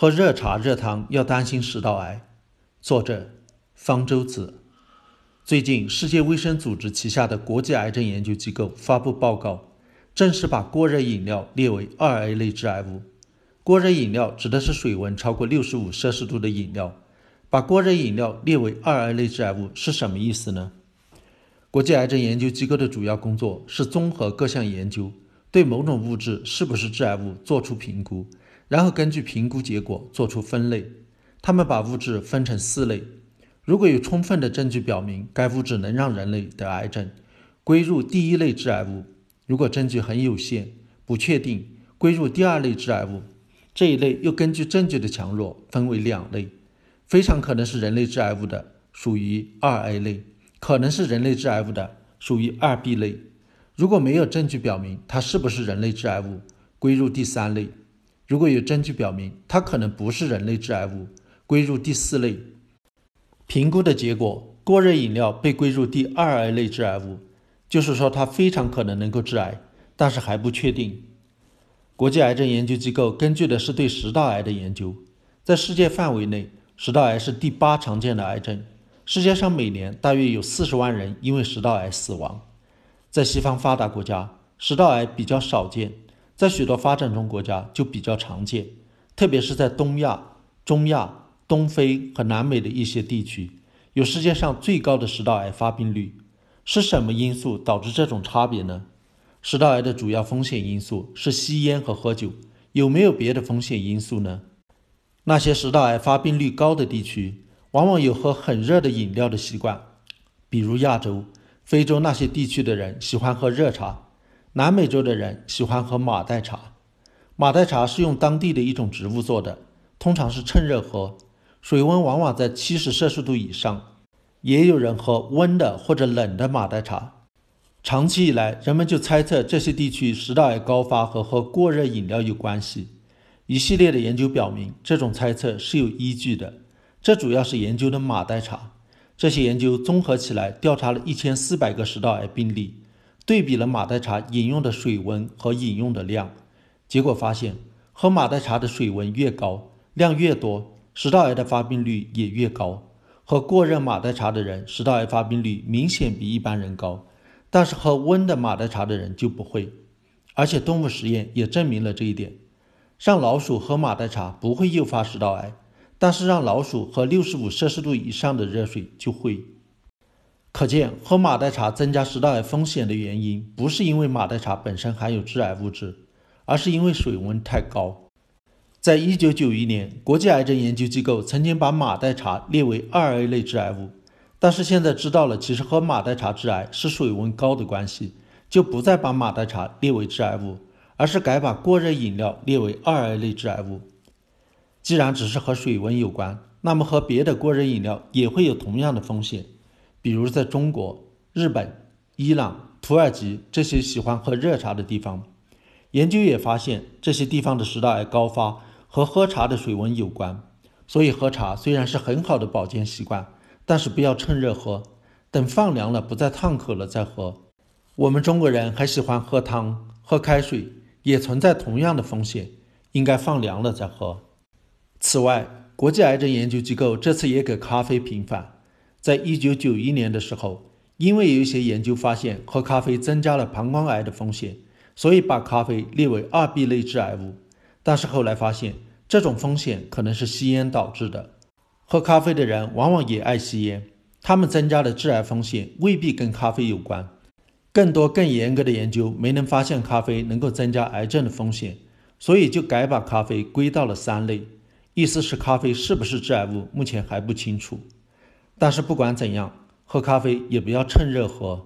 喝热茶热汤要担心食道癌。作者：方舟子。最近，世界卫生组织旗下的国际癌症研究机构发布报告，正式把过热饮料列为二 A 类致癌物。过热饮料指的是水温超过六十五摄氏度的饮料。把过热饮料列为二 A 类致癌物是什么意思呢？国际癌症研究机构的主要工作是综合各项研究，对某种物质是不是致癌物做出评估，然后根据评估结果做出分类。他们把物质分成四类：如果有充分的证据表明该物质能让人类得癌症，归入第一类致癌物；如果证据很有限、不确定，归入第二类致癌物。这一类又根据证据的强弱分为两类：非常可能是人类致癌物的，属于二 A 类。可能是人类致癌物的，属于二 B 类。如果没有证据表明它是不是人类致癌物，归入第三类。如果有证据表明它可能不是人类致癌物，归入第四类。评估的结果，过热饮料被归入第二 A 类致癌物，就是说它非常可能能够致癌，但是还不确定。国际癌症研究机构根据的是对食道癌的研究，在世界范围内，食道癌是第八常见的癌症。世界上每年大约有四十万人因为食道癌死亡。在西方发达国家，食道癌比较少见；在许多发展中国家就比较常见，特别是在东亚、中亚、东非和南美的一些地区，有世界上最高的食道癌发病率。是什么因素导致这种差别呢？食道癌的主要风险因素是吸烟和喝酒，有没有别的风险因素呢？那些食道癌发病率高的地区。往往有喝很热的饮料的习惯，比如亚洲、非洲那些地区的人喜欢喝热茶，南美洲的人喜欢喝马黛茶。马黛茶是用当地的一种植物做的，通常是趁热喝，水温往往在七十摄氏度以上。也有人喝温的或者冷的马黛茶。长期以来，人们就猜测这些地区食道癌高发和喝过热饮料有关系。一系列的研究表明，这种猜测是有依据的。这主要是研究的马黛茶。这些研究综合起来，调查了一千四百个食道癌病例，对比了马黛茶饮用的水温和饮用的量。结果发现，喝马黛茶的水温越高，量越多，食道癌的发病率也越高。喝过热马黛茶的人，食道癌发病率明显比一般人高，但是喝温的马黛茶的人就不会。而且动物实验也证明了这一点：让老鼠喝马黛茶不会诱发食道癌。但是让老鼠喝六十五摄氏度以上的热水就会。可见，喝马黛茶增加食道癌风险的原因，不是因为马黛茶本身含有致癌物质，而是因为水温太高。在一九九一年，国际癌症研究机构曾经把马黛茶列为二 A 类致癌物，但是现在知道了，其实喝马黛茶致癌是水温高的关系，就不再把马黛茶列为致癌物，而是改把过热饮料列为二 A 类致癌物。既然只是和水温有关，那么和别的过热饮料也会有同样的风险。比如在中国、日本、伊朗、土耳其这些喜欢喝热茶的地方，研究也发现这些地方的食道癌高发和喝茶的水温有关。所以喝茶虽然是很好的保健习惯，但是不要趁热喝，等放凉了不再烫口了再喝。我们中国人还喜欢喝汤、喝开水，也存在同样的风险，应该放凉了再喝。此外，国际癌症研究机构这次也给咖啡平反。在一九九一年的时候，因为有一些研究发现喝咖啡增加了膀胱癌的风险，所以把咖啡列为二 B 类致癌物。但是后来发现，这种风险可能是吸烟导致的。喝咖啡的人往往也爱吸烟，他们增加的致癌风险未必跟咖啡有关。更多更严格的研究没能发现咖啡能够增加癌症的风险，所以就改把咖啡归到了三类。意思是咖啡是不是致癌物，目前还不清楚。但是不管怎样，喝咖啡也不要趁热喝。